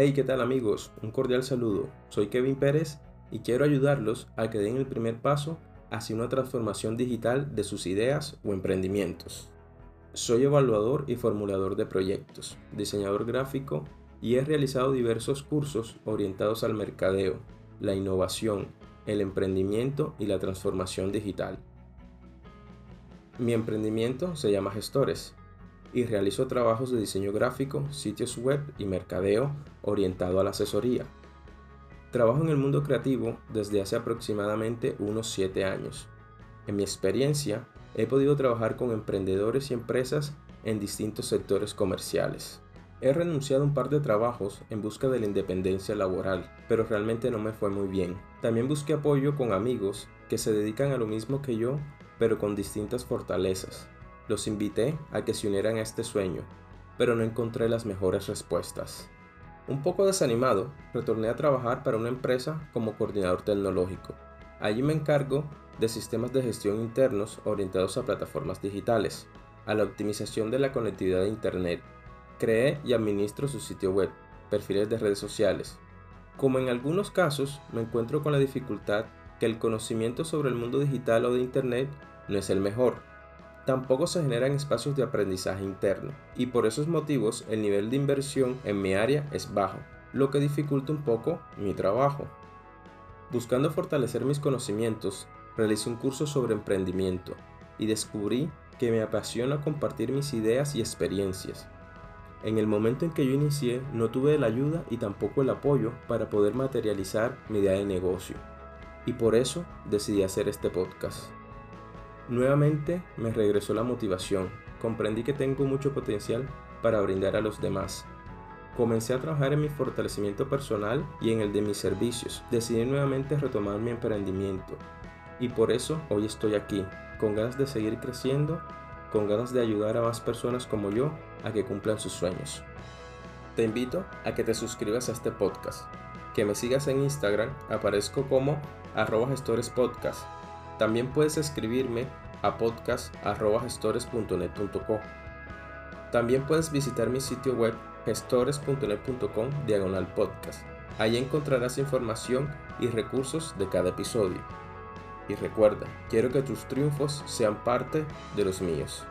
Hey, ¿qué tal amigos? Un cordial saludo. Soy Kevin Pérez y quiero ayudarlos a que den el primer paso hacia una transformación digital de sus ideas o emprendimientos. Soy evaluador y formulador de proyectos, diseñador gráfico y he realizado diversos cursos orientados al mercadeo, la innovación, el emprendimiento y la transformación digital. Mi emprendimiento se llama Gestores y realizo trabajos de diseño gráfico, sitios web y mercadeo orientado a la asesoría. Trabajo en el mundo creativo desde hace aproximadamente unos 7 años. En mi experiencia, he podido trabajar con emprendedores y empresas en distintos sectores comerciales. He renunciado a un par de trabajos en busca de la independencia laboral, pero realmente no me fue muy bien. También busqué apoyo con amigos que se dedican a lo mismo que yo, pero con distintas fortalezas. Los invité a que se unieran a este sueño, pero no encontré las mejores respuestas. Un poco desanimado, retorné a trabajar para una empresa como coordinador tecnológico. Allí me encargo de sistemas de gestión internos orientados a plataformas digitales, a la optimización de la conectividad de Internet. Creé y administro su sitio web, perfiles de redes sociales. Como en algunos casos, me encuentro con la dificultad que el conocimiento sobre el mundo digital o de Internet no es el mejor, tampoco se generan espacios de aprendizaje interno y por esos motivos el nivel de inversión en mi área es bajo, lo que dificulta un poco mi trabajo. Buscando fortalecer mis conocimientos, realicé un curso sobre emprendimiento y descubrí que me apasiona compartir mis ideas y experiencias. En el momento en que yo inicié no tuve la ayuda y tampoco el apoyo para poder materializar mi idea de negocio. Y por eso decidí hacer este podcast. Nuevamente me regresó la motivación, comprendí que tengo mucho potencial para brindar a los demás. Comencé a trabajar en mi fortalecimiento personal y en el de mis servicios. Decidí nuevamente retomar mi emprendimiento. Y por eso hoy estoy aquí, con ganas de seguir creciendo, con ganas de ayudar a más personas como yo a que cumplan sus sueños. Te invito a que te suscribas a este podcast, que me sigas en Instagram, aparezco como arroba gestorespodcast también puedes escribirme a podcast.gestores.net.co. También puedes visitar mi sitio web gestores.net.com diagonal podcast. Ahí encontrarás información y recursos de cada episodio. Y recuerda, quiero que tus triunfos sean parte de los míos.